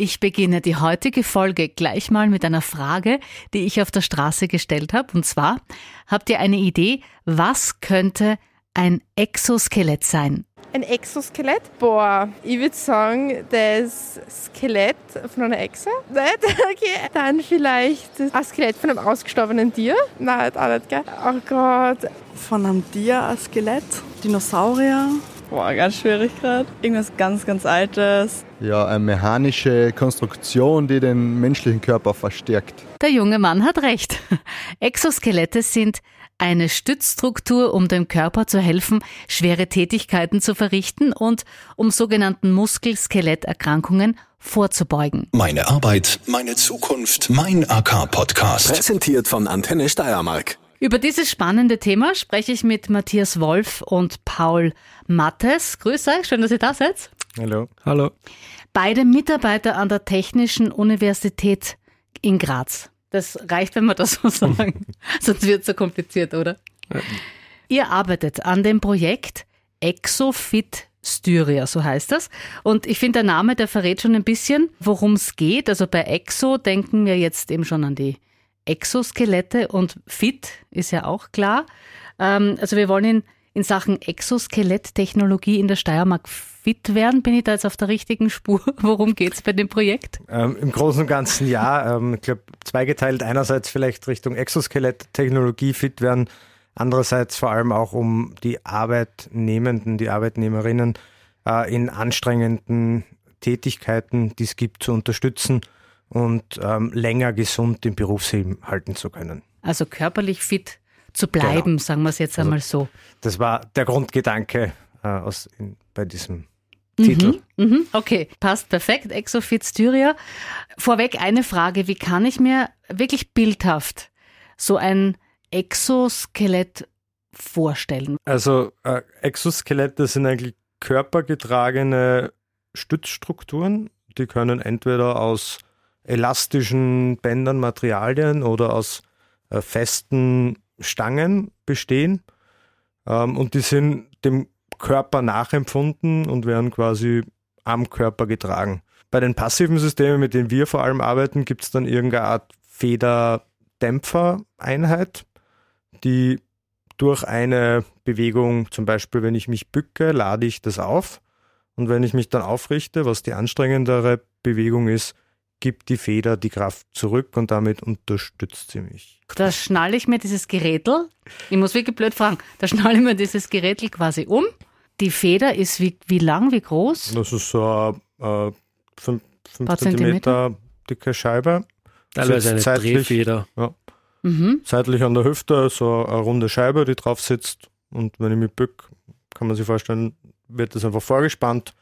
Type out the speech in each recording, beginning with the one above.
Ich beginne die heutige Folge gleich mal mit einer Frage, die ich auf der Straße gestellt habe. Und zwar, habt ihr eine Idee, was könnte ein Exoskelett sein? Ein Exoskelett? Boah, ich würde sagen, das Skelett von einer Echse. Nicht? Okay. Dann vielleicht ein Skelett von einem ausgestorbenen Tier. Nein, auch nicht, gell? Oh Gott. Von einem Tier ein Skelett? Dinosaurier? Boah, ganz schwierig gerade. Irgendwas ganz, ganz Altes. Ja, eine mechanische Konstruktion, die den menschlichen Körper verstärkt. Der junge Mann hat recht. Exoskelette sind eine Stützstruktur, um dem Körper zu helfen, schwere Tätigkeiten zu verrichten und um sogenannten Muskel-Skeletterkrankungen vorzubeugen. Meine Arbeit, meine Zukunft, mein AK-Podcast. Präsentiert von Antenne Steiermark. Über dieses spannende Thema spreche ich mit Matthias Wolf und Paul Mattes. Grüß euch, schön, dass ihr da seid. Hallo. Hallo. Beide Mitarbeiter an der Technischen Universität in Graz. Das reicht, wenn wir das so sagen. Sonst wird es so kompliziert, oder? Ja. Ihr arbeitet an dem Projekt Exofit Styria, so heißt das. Und ich finde, der Name, der verrät schon ein bisschen, worum es geht. Also bei Exo denken wir jetzt eben schon an die Exoskelette und Fit ist ja auch klar. Ähm, also wir wollen in, in Sachen Exoskelettechnologie in der Steiermark fit werden. Bin ich da jetzt auf der richtigen Spur? Worum geht es bei dem Projekt? Ähm, Im Großen und Ganzen ja. Ähm, ich glaube, zweigeteilt. Einerseits vielleicht Richtung Exoskelettechnologie fit werden. Andererseits vor allem auch um die Arbeitnehmenden, die Arbeitnehmerinnen äh, in anstrengenden Tätigkeiten, die es gibt, zu unterstützen und ähm, länger gesund im Berufsleben halten zu können. Also körperlich fit zu bleiben, Genau. sagen wir es jetzt Also- einmal so. Das war der Grundgedanke äh, aus, in, bei diesem Titel. Mhm, okay, passt perfekt. Exofit Styria. Vorweg eine Frage, wie kann ich mir wirklich bildhaft so ein Exoskelett vorstellen? Also äh, Exoskelette sind eigentlich körpergetragene Stützstrukturen. Die können entweder aus elastischen Bändern, Materialien oder aus äh, festen Stangen bestehen. Ähm, und die sind dem Körper nachempfunden und werden quasi am Körper getragen. Bei den passiven Systemen, mit denen wir vor allem arbeiten, gibt es dann irgendeine Art Federdämpfereinheit, die durch eine Bewegung, zum Beispiel wenn ich mich bücke, lade ich das auf. Und wenn ich mich dann aufrichte, was die anstrengendere Bewegung ist, gibt die Feder die Kraft zurück und damit unterstützt sie mich. Da schnalle ich mir dieses Gerätel, ich muss wirklich blöd fragen, da schnalle ich mir dieses Gerätel quasi um. Die Feder ist wie, wie lang, wie groß? Das ist so eine äh, 5 Paar Zentimeter dicke Scheibe. Teilweise eine Sitzt seitlich, Drehfeder. Mhm. seitlich an der Hüfte, so eine runde Scheibe, die drauf sitzt. Und wenn ich mich bück, kann man sich vorstellen, wird das einfach vorgespannt.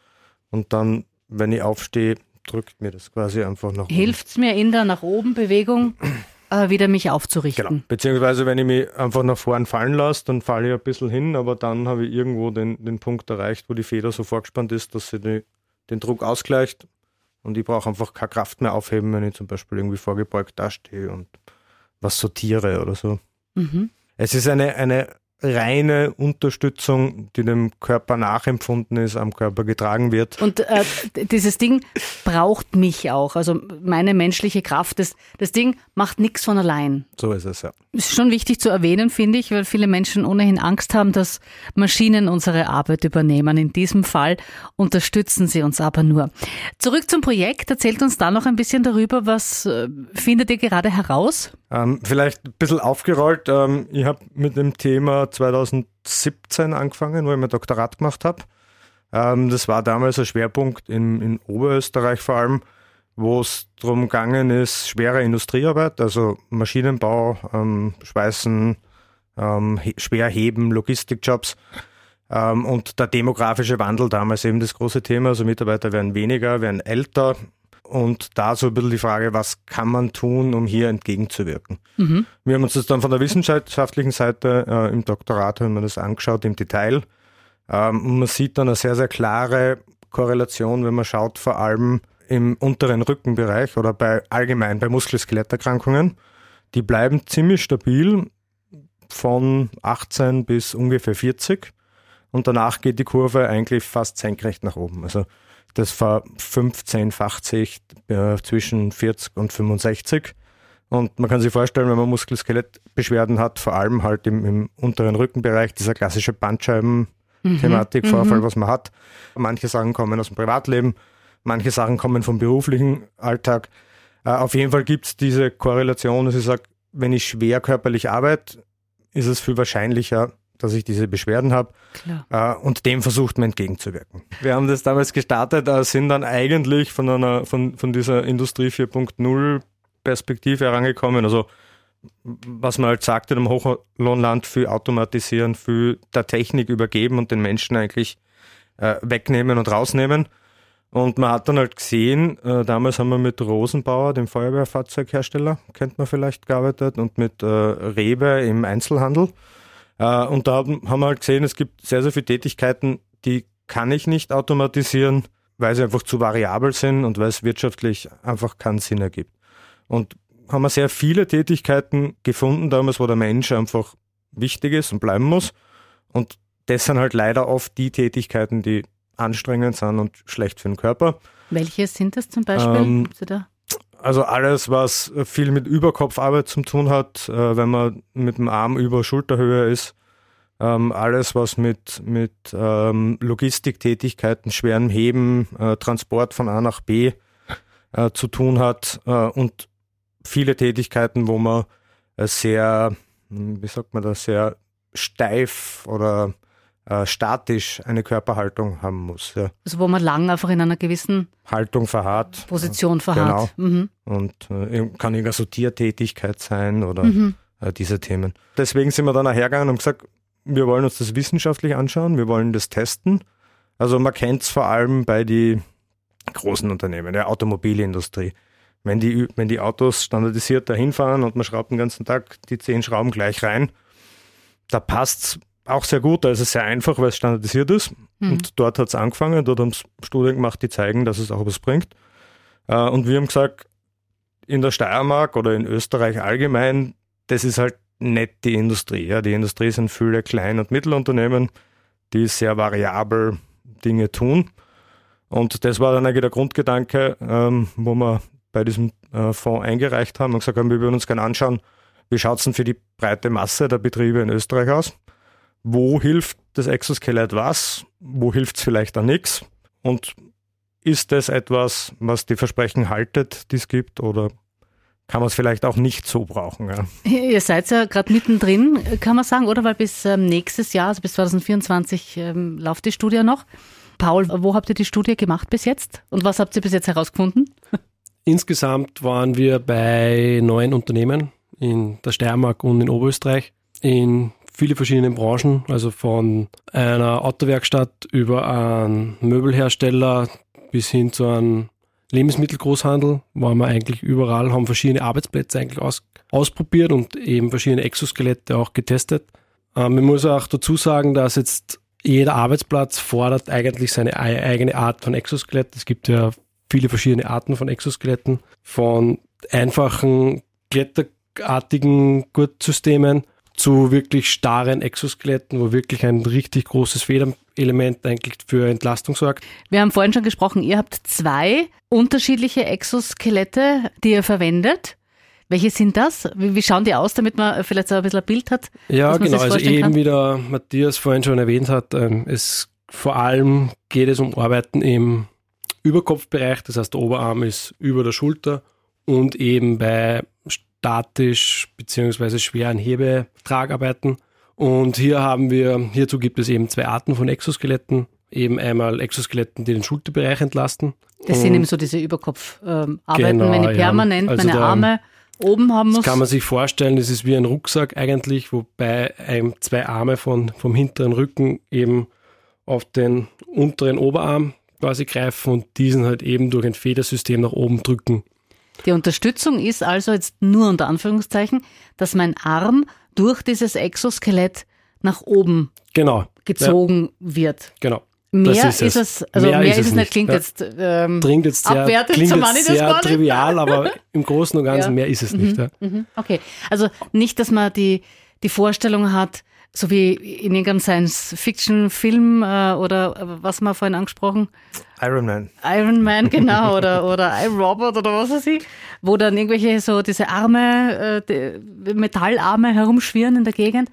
Und dann, wenn ich aufstehe, drückt mir das quasi einfach nach oben. Hilft es mir in der nach oben Bewegung äh, wieder mich aufzurichten? Genau. Beziehungsweise, wenn ich mich einfach nach vorn fallen lasse, dann falle ich ein bisschen hin, aber dann habe ich irgendwo den, den Punkt erreicht, wo die Feder so vorgespannt ist, dass sie die, den Druck ausgleicht. Und ich brauche einfach keine Kraft mehr aufheben, wenn ich zum Beispiel irgendwie vorgebeugt dastehe und was sortiere oder so. Mhm. Es ist eine, eine reine Unterstützung, die dem Körper nachempfunden ist, am Körper getragen wird. Und äh, dieses Ding braucht mich auch, also meine menschliche Kraft. Das, das Ding macht nichts von allein. So ist es ja. Ist schon wichtig zu erwähnen, finde ich, weil viele Menschen ohnehin Angst haben, dass Maschinen unsere Arbeit übernehmen. In diesem Fall unterstützen sie uns aber nur. Zurück zum Projekt. Erzählt uns da noch ein bisschen darüber, was äh, findet ihr gerade heraus? Ähm, vielleicht ein bisschen aufgerollt. Ähm, ich habe mit dem Thema 2017 angefangen, wo ich mein Doktorat gemacht habe. Ähm, das war damals ein Schwerpunkt in, in Oberösterreich vor allem, wo es darum gegangen ist, schwere Industriearbeit, also Maschinenbau, ähm, Schweißen, ähm, he Schwerheben, Logistikjobs. Ähm, und der demografische Wandel damals eben das große Thema. Also Mitarbeiter werden weniger, werden älter. Und da so ein bisschen die Frage, was kann man tun, um hier entgegenzuwirken? Mhm. Wir haben uns das dann von der wissenschaftlichen Seite äh, im Doktorat haben wir das angeschaut im Detail. Ähm, und man sieht dann eine sehr, sehr klare Korrelation, wenn man schaut, vor allem im unteren Rückenbereich oder bei allgemein bei Muskel-Skeletterkrankungen. Die bleiben ziemlich stabil von 18 bis ungefähr 40 und danach geht die Kurve eigentlich fast senkrecht nach oben. Also das verfünfzehnfacht sich äh, zwischen 40 und 65. Und man kann sich vorstellen, wenn man Muskel-Skelett-Beschwerden hat, vor allem halt im, im unteren Rückenbereich, dieser klassische Bandscheiben-Thematik, mhm. Vorfall, was man hat. Manche Sachen kommen aus dem Privatleben, manche Sachen kommen vom beruflichen Alltag. Äh, auf jeden Fall gibt es diese Korrelation, dass ich sage, wenn ich schwer körperlich arbeite, ist es viel wahrscheinlicher, dass ich diese Beschwerden habe. Äh, und dem versucht man entgegenzuwirken. Wir haben das damals gestartet, äh, sind dann eigentlich von einer von, von dieser Industrie 4.0 Perspektive herangekommen. Also was man halt sagte, im Hochlohnland für automatisieren, für der Technik übergeben und den Menschen eigentlich äh, wegnehmen und rausnehmen. Und man hat dann halt gesehen, äh, damals haben wir mit Rosenbauer, dem Feuerwehrfahrzeughersteller, kennt man vielleicht, gearbeitet und mit äh, Rewe im Einzelhandel. Äh, und da haben wir halt gesehen, es gibt sehr, sehr viele Tätigkeiten, die kann ich nicht automatisieren, weil sie einfach zu variabel sind und weil es wirtschaftlich einfach keinen Sinn ergibt. Und haben wir sehr viele Tätigkeiten gefunden damals, wo der Mensch einfach wichtig ist und bleiben muss. Und das sind halt leider oft die Tätigkeiten, die anstrengend sind und schlecht für den Körper. Welche sind das zum Beispiel? Ähm, also alles, was viel mit Überkopfarbeit zu tun hat, äh, wenn man mit dem Arm über Schulterhöhe ist. Ähm, alles, was mit, mit ähm, Logistiktätigkeiten, schweren Heben, äh, Transport von A nach B äh, zu tun hat äh, und viele Tätigkeiten, wo man äh, sehr, hm, wie sagt man das, sehr steif oder äh, statisch eine Körperhaltung haben muss. Ja. Also wo man lang einfach in einer gewissen Haltung verharrt. Position verharrt. Genau. Mhm. Und äh, kann irgendeine Sortiertätigkeit sein oder mhm. äh, diese Themen. Deswegen sind wir dann hergegangen und gesagt, wir wollen uns das wissenschaftlich anschauen, wir wollen das testen. Also man kennt es vor allem bei den großen Unternehmen, der Automobilindustrie. Wenn die, wenn die Autos standardisiert dahin fahren und man schraubt den ganzen Tag die zehn Schrauben gleich rein, da passt es auch sehr gut, da ist es sehr einfach, weil es standardisiert ist. Mhm. Und dort hat es angefangen, dort haben es Studien gemacht, die zeigen, dass es auch was bringt. Äh, und wir haben gesagt, in der Steiermark oder in Österreich allgemein, das ist halt nicht die Industrie. Ja. Die Industrie sind viele Klein- und Mittelunternehmen, die sehr variabel Dinge tun. Und das war dann eigentlich der Grundgedanke, ähm, wo wir bei diesem äh, Fonds eingereicht haben und gesagt haben, wir würden uns gerne anschauen, wie schaut es denn für die breite Masse der Betriebe in Österreich aus? Wo hilft das Exoskelett was? Wo hilft es vielleicht an nichts? Und ist das etwas, was die Versprechen haltet, die es gibt, oder kann man es vielleicht auch nicht so brauchen? Ja? Ihr seid ja gerade mittendrin, kann man sagen, oder? Weil bis ähm, nächstes Jahr, also bis 2024, ähm, läuft die Studie noch. Paul, wo habt ihr die Studie gemacht bis jetzt? Und was habt ihr bis jetzt herausgefunden? Insgesamt waren wir bei neun Unternehmen in der Steiermark und in Oberösterreich in viele verschiedene Branchen, also von einer Autowerkstatt über einen Möbelhersteller bis hin zu einem Lebensmittelgroßhandel, waren wir eigentlich überall, haben verschiedene Arbeitsplätze eigentlich aus, ausprobiert und eben verschiedene Exoskelette auch getestet. Ähm, man muss auch dazu sagen, dass jetzt jeder Arbeitsplatz fordert eigentlich seine eigene Art von Exoskelett. Es gibt ja viele verschiedene Arten von Exoskeletten, von einfachen kletterartigen Gurtsystemen zu wirklich starren Exoskeletten, wo wirklich ein richtig großes Federelement eigentlich für Entlastung sorgt. Wir haben vorhin schon gesprochen, ihr habt zwei unterschiedliche Exoskelette, die ihr verwendet. Welche sind das? Wie, schauen die aus, damit man vielleicht so ein bisschen ein Bild hat? Ja, genau. Also eben kann? wie der Matthias vorhin schon erwähnt hat, ähm, es vor allem geht es um Arbeiten im Überkopfbereich, das heißt der Oberarm ist über der Schulter und eben bei statisch bzw. schweren Hebetragarbeiten. Und hier haben wir, hierzu gibt es eben zwei Arten von Exoskeletten. Eben einmal Exoskeletten, die den Schulterbereich entlasten. Das sind eben so diese Überkopfarbeiten, ähm, genau, wenn ich permanent ja. also meine Arme oben haben muss. Das kann man sich vorstellen, das ist wie ein Rucksack eigentlich, wobei einem zwei Arme von, vom hinteren Rücken eben auf den unteren Oberarm quasi greifen und diesen halt eben durch ein Federsystem nach oben drücken. Die Unterstützung ist also jetzt nur unter Anführungszeichen, dass mein Arm durch dieses Exoskelett nach oben genau. gezogen ja. wird. Genau. Mehr ist, ist, es, also mehr, mehr ist, es nicht, klingt ja. jetzt, ähm, klingt jetzt sehr, abwertend, klingt jetzt sehr trivial, aber im Großen und Ganzen ja. mehr ist es nicht. Mhm. Mhm. Okay, also nicht, dass man die, die Vorstellung hat, so wie in irgendeinem Science-Fiction-Film äh, oder äh, was wir vorhin angesprochen? Iron Man. Iron Man, genau, oder, oder iRobot oder was weiß ich, wo dann irgendwelche so diese Arme, äh, die Metallarme herumschwirren in der Gegend.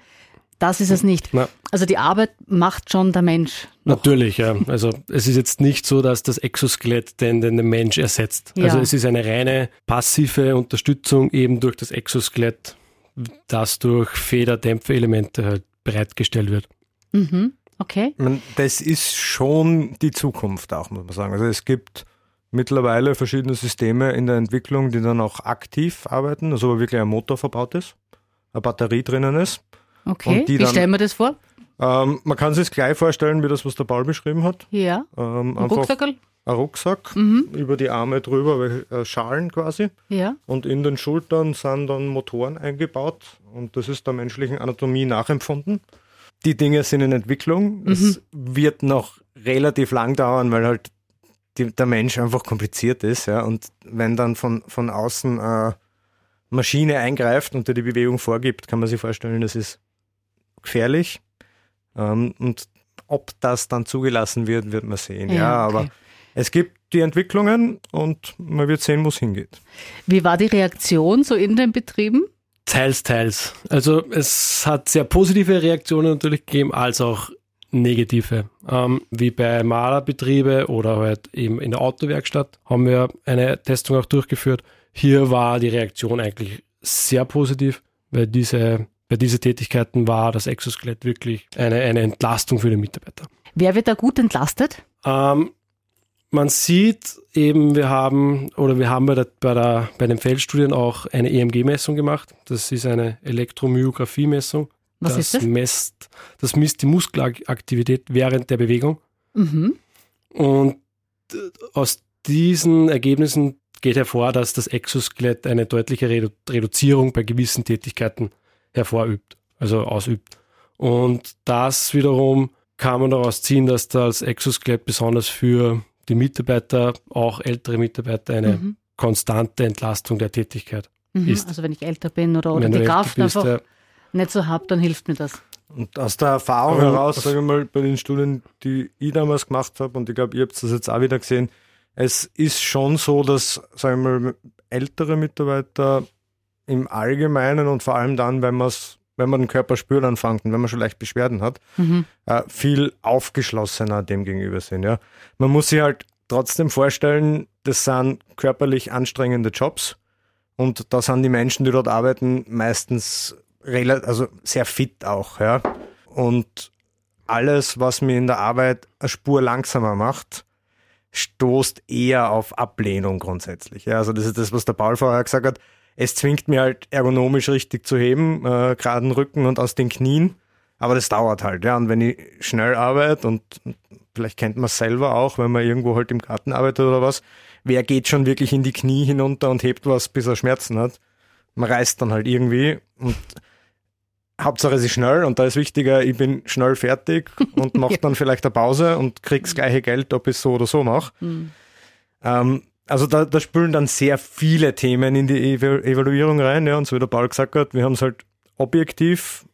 Das ist es nicht. Na. Also die Arbeit macht schon der Mensch. noch. Natürlich, ja. Also es ist jetzt nicht so, dass das Exoskelett den, den, den Mensch ersetzt. Ja. Also es ist eine reine passive Unterstützung eben durch das Exoskelett, das durch Federdämpferelemente halt bereitgestellt wird. Mhm. Okay. Das ist schon die Zukunft auch, muss man sagen. Also es gibt mittlerweile verschiedene Systeme in der Entwicklung, die dann auch aktiv arbeiten, also wo wirklich ein Motor verbaut ist, eine Batterie drinnen ist. Okay. Und die Wie dann- stellen wir das vor? Ähm, man kann sich gleich vorstellen, wie das, was der Paul beschrieben hat. Ja. Ähm, Ein einfach Rucksackerl? Ein Rucksack, Mhm. über die Arme drüber, äh, Schalen quasi. Ja. Und in den Schultern sind dann Motoren eingebaut und das ist der menschlichen Anatomie nachempfunden. Die Dinge sind in Entwicklung. Es wird noch relativ lang dauern, weil halt die, der Mensch einfach kompliziert ist. Ja? Und wenn dann von, von außen äh, Maschine eingreift und dir die Bewegung vorgibt, kann man sich vorstellen, das ist gefährlich. Ähm, und ob das dann zugelassen wird, wird man sehen. Ja, Ja, okay. aber es gibt die Entwicklungen und man wird sehen, wo es hingeht. Wie war die Reaktion so in den Betrieben? Teils, teils. Also es hat sehr positive Reaktionen natürlich gegeben, als auch negative. Ähm, wie bei Malerbetriebe oder halt eben in der Autowerkstatt haben wir eine Testung auch durchgeführt. Hier war die Reaktion eigentlich sehr positiv, weil diese, bei diesen Tätigkeiten war das Exoskelett wirklich eine, eine Entlastung für den Mitarbeiter. Wer wird da gut entlastet? Ähm, man sieht eben, wir haben oder wir haben bei, der, bei, der, bei den Feldstudien auch eine EMG-Messung gemacht. Das ist eine Elektromyographie-Messung. Was ist das? Messt, das misst die Muskelaktivität während der Bewegung. Mhm. Und äh, aus diesen Ergebnissen geht hervor, dass das Exoskelett eine deutliche Redu Reduzierung bei gewissen Tätigkeiten hervorübt, also ausübt. Und das wiederum kann man daraus ziehen, dass das Exoskelett besonders für die Mitarbeiter, auch ältere Mitarbeiter, eine Mhm. konstante Entlastung der Tätigkeit. Mhm. Ist- Also wenn ich älter bin oder, oder die Kraft bist, einfach ja. nicht so habe, dann hilft mir das. Und aus der Erfahrung Aber- heraus, sage ich mal, bei den Studien, die ich damals gemacht habe, und ich glaube, ihr habt das jetzt auch wieder gesehen, es ist schon so, dass, sagen wir mal, ältere Mitarbeiter im Allgemeinen und vor allem dann, wenn, man's, wenn man den Körper spürt anfängt und wenn man schon leicht Beschwerden hat, Mhm. äh, viel aufgeschlossener dem gegenüber sind. Ja. Man muss sich halt trotzdem vorstellen, das sind körperlich anstrengende Jobs und da sind die Menschen, die dort arbeiten, meistens also sehr fit auch. Ja. Und alles, was mir in der Arbeit eine Spur langsamer macht, stoßt eher auf Ablehnung grundsätzlich. Ja, also das ist das, was der Paul vorher gesagt hat. Es zwingt mir halt ergonomisch richtig zu heben, äh, geraden Rücken und aus den Knien. Aber das dauert halt, ja. Und wenn ich schnell arbeite und vielleicht kennt man es selber auch, wenn man irgendwo halt im Garten arbeitet oder was, wer geht schon wirklich in die Knie hinunter und hebt was, bis er Schmerzen hat? Man reißt dann halt irgendwie und Hauptsache es ist schnell und da ist wichtiger, ich bin schnell fertig und mache dann vielleicht eine Pause und krieg das gleiche Geld, ob ich es so oder so mache. Mhm. Ähm, also da, da spülen dann sehr viele Themen in die Evalu- Evaluierung rein, ja, und so wie der Paul gesagt hat, wir haben es halt objektiv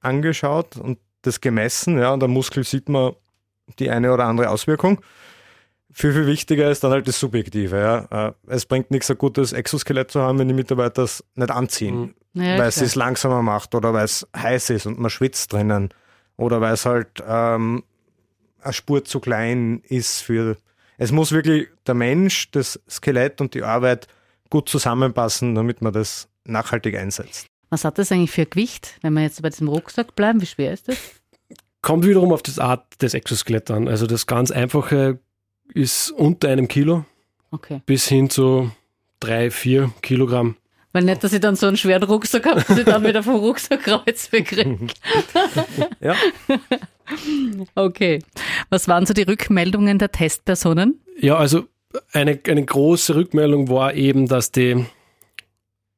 angeschaut und das gemessen, ja, und am Muskel sieht man die eine oder andere Auswirkung. Viel, viel wichtiger ist dann halt das Subjektive, ja. Äh, Es bringt nichts, ein gutes Exoskelett zu haben, wenn die Mitarbeiter es nicht anziehen Ja, weil es es langsamer macht oder weil es heiß ist und man schwitzt drinnen oder weil es halt ähm, eine Spur zu klein ist für. Es muss wirklich der Mensch, das Skelett und die Arbeit gut zusammenpassen, damit man das nachhaltig einsetzt. Was hat das eigentlich für ein Gewicht, wenn wir jetzt bei diesem Rucksack bleiben? Wie schwer ist das? Kommt wiederum auf das Art des Exoskeletts an. Also das ganz einfache ist unter einem Kilo Okay. bis hin zu drei, vier Kilogramm. Weil nicht, dass ich dann so einen schweren Rucksack habe, dass ich dann wieder vom Rucksackkreuz wegkriege. Ja. Okay. Was waren so die Rückmeldungen der Testpersonen? Ja, also eine, eine große Rückmeldung war eben, dass die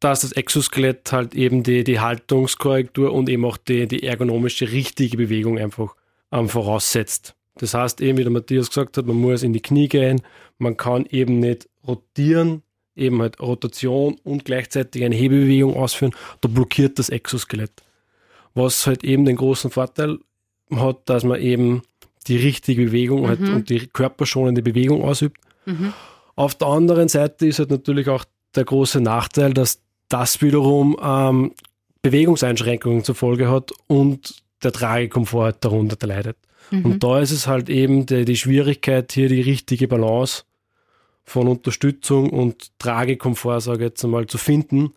dass das Exoskelett halt eben die, die Haltungskorrektur und eben auch die, die ergonomische richtige Bewegung einfach ähm, voraussetzt. Das heißt eben, wie der Matthias gesagt hat, man muss in die Knie gehen, man kann eben nicht rotieren, eben halt Rotation und gleichzeitig eine Hebebewegung ausführen, da blockiert das Exoskelett. was halt eben den großen Vorteil hat, dass man eben die richtige Bewegung halt und die körperschonende Bewegung ausübt. Auf der anderen Seite ist halt natürlich auch der große Nachteil, dass das wiederum ähm, Bewegungseinschränkungen zur Folge hat und der Tragekomfort halt darunter leidet. Und da ist es halt eben die, die Schwierigkeit, hier die richtige Balance von Unterstützung und Tragekomfort, sage ich jetzt einmal, zu finden,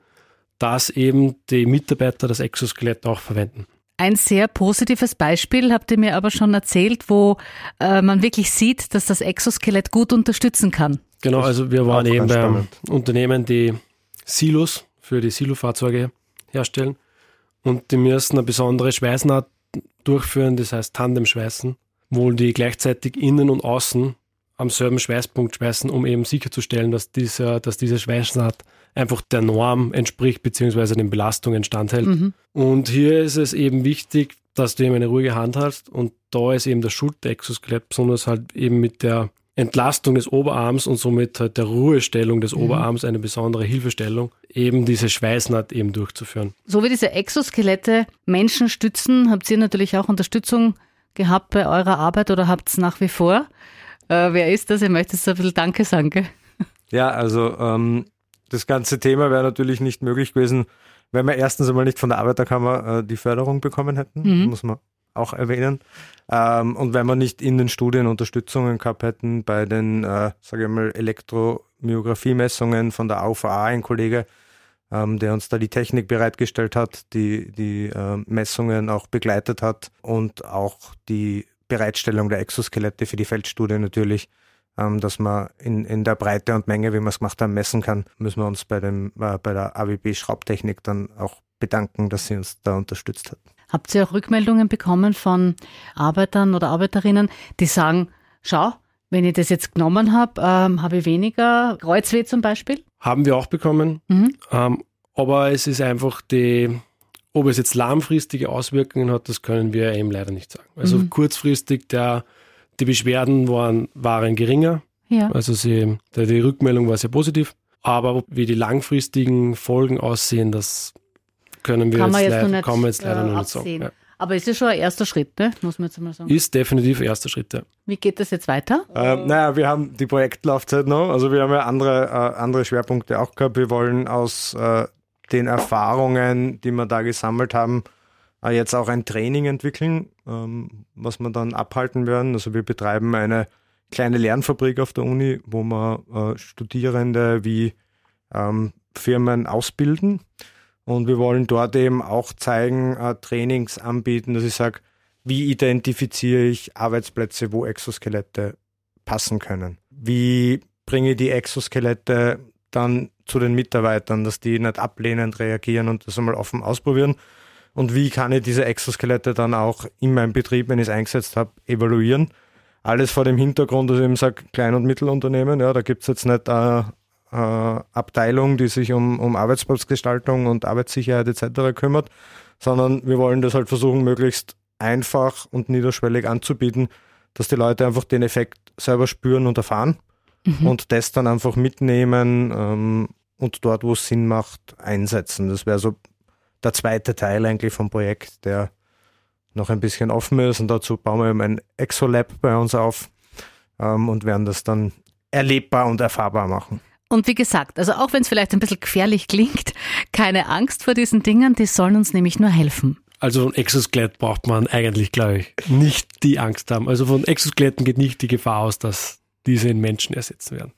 dass eben die Mitarbeiter das Exoskelett auch verwenden. Ein sehr positives Beispiel habt ihr mir aber schon erzählt, wo äh, man wirklich sieht, dass das Exoskelett gut unterstützen kann. Genau, also wir waren eben ganz bei einem spannend. Unternehmen, die Silos für die Silofahrzeuge herstellen und die müssen eine besondere Schweißnaht durchführen, das heißt Tandemschweißen, wo die gleichzeitig innen und außen am selben Schweißpunkt schweißen, um eben sicherzustellen, dass dieser, dass diese Schweißnaht einfach der Norm entspricht, beziehungsweise den Belastungen standhält. Und hier ist es eben wichtig, dass du eben eine ruhige Hand hast und da ist eben das Schulterexoskelett, besonders halt eben mit der Entlastung des Oberarms und somit halt der Ruhestellung des Oberarms eine besondere Hilfestellung, eben diese Schweißnaht eben durchzuführen. So wie diese Exoskelette Menschen stützen, habt ihr natürlich auch Unterstützung gehabt bei eurer Arbeit oder habt es nach wie vor? Äh, wer ist das? Ihr möchtet so ein bisschen Danke sagen, gell? Ja, also ähm, das ganze Thema wäre natürlich nicht möglich gewesen, wenn wir erstens einmal nicht von der Arbeiterkammer äh, die Förderung bekommen hätten, muss man auch erwähnen. Ähm, und wenn wir nicht in den Studien Unterstützungen gehabt hätten bei den, äh, sage ich mal, Elektromyographie-Messungen von der AUVA, ein Kollege, ähm, der uns da die Technik bereitgestellt hat, die die äh, Messungen auch begleitet hat und auch die Bereitstellung der Exoskelette für die Feldstudie natürlich, ähm, dass man in, in der Breite und Menge, wie wir es gemacht haben, messen kann, müssen wir uns bei, dem, äh, bei der AWB Schraubtechnik dann auch bedanken, dass sie uns da unterstützt hat. Habt ihr auch Rückmeldungen bekommen von Arbeitern oder Arbeiterinnen, die sagen, schau, wenn ich das jetzt genommen habe, ähm, habe ich weniger Kreuzweh zum Beispiel? Haben wir auch bekommen, Mhm. ähm, aber es ist einfach die, ob es jetzt langfristige Auswirkungen hat, das können wir eben leider nicht sagen. Also kurzfristig, der, die Beschwerden waren, waren geringer, Ja. also sie, die, Rückmeldung war sehr positiv, aber wie die langfristigen Folgen aussehen, das können wir jetzt, jetzt leider, nicht, kann man jetzt leider äh, noch nicht sagen. Ja. Aber ist ja schon ein erster Schritt, ne? muss man jetzt mal sagen. Ist definitiv erster Schritt. Ja. Wie geht das jetzt weiter? Ähm, naja, wir haben die Projektlaufzeit noch, also wir haben ja andere, äh, andere Schwerpunkte auch gehabt. Wir wollen aus äh, den Erfahrungen, die wir da gesammelt haben, äh, jetzt auch ein Training entwickeln, ähm, was wir dann abhalten werden. Also wir betreiben eine kleine Lernfabrik auf der Uni, wo wir äh, Studierende wie ähm, Firmen ausbilden. Und wir wollen dort eben auch zeigen, äh, Trainings anbieten, dass ich sage, wie identifiziere ich Arbeitsplätze, wo Exoskelette passen können? Wie bringe ich die Exoskelette dann zu den Mitarbeitern, dass die nicht ablehnend reagieren und das einmal offen ausprobieren? Und wie kann ich diese Exoskelette dann auch in meinem Betrieb, wenn ich es eingesetzt habe, evaluieren? Alles vor dem Hintergrund, dass ich eben sage, Klein- und Mittelunternehmen, ja, da gibt's jetzt nicht eine, eine Abteilung, die sich um, um Arbeitsplatzgestaltung und Arbeitssicherheit etc. kümmert, sondern wir wollen das halt versuchen, möglichst einfach und niederschwellig anzubieten, dass die Leute einfach den Effekt selber spüren und erfahren und das dann einfach mitnehmen ähm, und dort, wo es Sinn macht, einsetzen. Das wäre so der zweite Teil eigentlich vom Projekt, der noch ein bisschen offen ist und dazu bauen wir eben ein Exolab bei uns auf ähm, und werden das dann erlebbar und erfahrbar machen. Und wie gesagt, also auch wenn es vielleicht ein bisschen gefährlich klingt, keine Angst vor diesen Dingen, die sollen uns nämlich nur helfen. Also von Exoskelett braucht man eigentlich, glaube ich, nicht die Angst haben. Also von Exoskeletten geht nicht die Gefahr aus, dass diese in Menschen ersetzt werden.